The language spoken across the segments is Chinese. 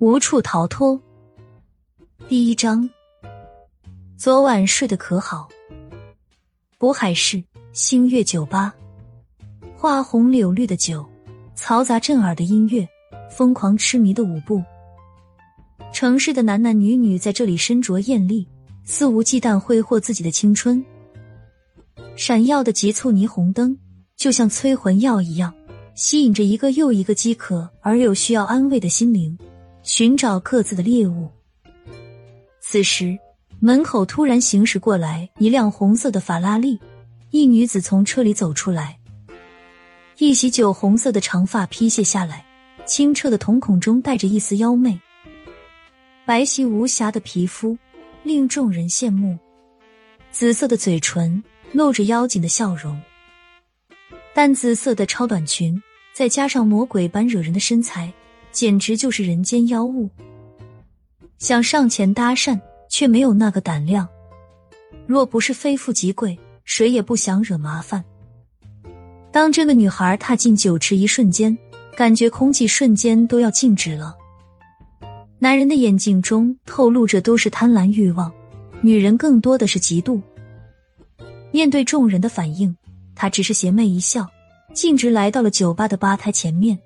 无处逃脱。第一章，昨晚睡得可好？渤海市星月酒吧，花红柳绿的酒，嘈杂震耳的音乐，疯狂痴迷的舞步。城市的男男女女在这里身着艳丽，肆无忌惮挥霍自己的青春。闪耀的急促霓虹灯，就像催魂药一样。吸引着一个又一个饥渴而又需要安慰的心灵，寻找各自的猎物。此时，门口突然行驶过来一辆红色的法拉利，一女子从车里走出来，一袭酒红色的长发披卸下来，清澈的瞳孔中带着一丝妖媚，白皙无瑕的皮肤令众人羡慕，紫色的嘴唇露着妖精的笑容，淡紫色的超短裙。再加上魔鬼般惹人的身材，简直就是人间妖物。想上前搭讪，却没有那个胆量。若不是非富即贵，谁也不想惹麻烦。当这个女孩踏进酒池一瞬间，感觉空气瞬间都要静止了。男人的眼睛中透露着都是贪婪欲望，女人更多的是嫉妒。面对众人的反应，他只是邪魅一笑。径直来到了酒吧的吧台前面，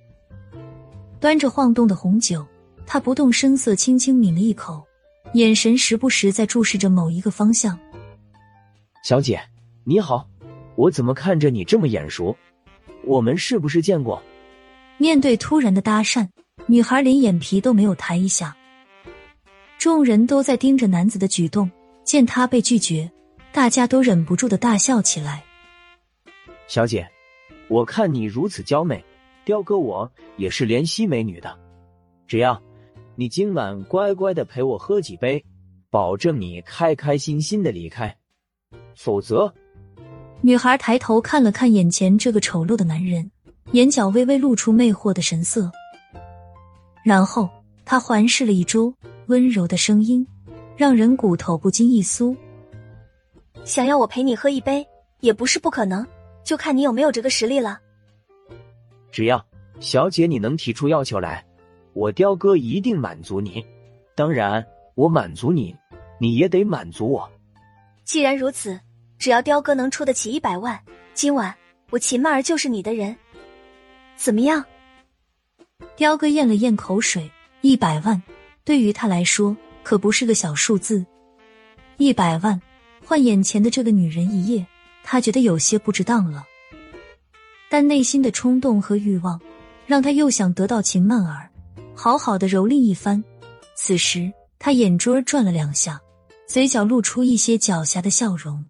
端着晃动的红酒，他不动声色，轻轻抿了一口，眼神时不时在注视着某一个方向。小姐，你好，我怎么看着你这么眼熟？我们是不是见过？面对突然的搭讪，女孩连眼皮都没有抬一下。众人都在盯着男子的举动，见他被拒绝，大家都忍不住的大笑起来。小姐。我看你如此娇媚，雕哥我也是怜惜美女的。只要你今晚乖乖的陪我喝几杯，保证你开开心心的离开。否则，女孩抬头看了看眼前这个丑陋的男人，眼角微微露出魅惑的神色，然后她环视了一周，温柔的声音让人骨头不禁一酥。想要我陪你喝一杯，也不是不可能。就看你有没有这个实力了。只要小姐你能提出要求来，我雕哥一定满足你。当然，我满足你，你也得满足我。既然如此，只要雕哥能出得起一百万，今晚我秦曼儿就是你的人。怎么样？雕哥咽了咽口水，一百万对于他来说可不是个小数字。一百万换眼前的这个女人一夜。他觉得有些不值当了，但内心的冲动和欲望让他又想得到秦曼儿，好好的蹂躏一番。此时，他眼珠转了两下，嘴角露出一些狡黠的笑容。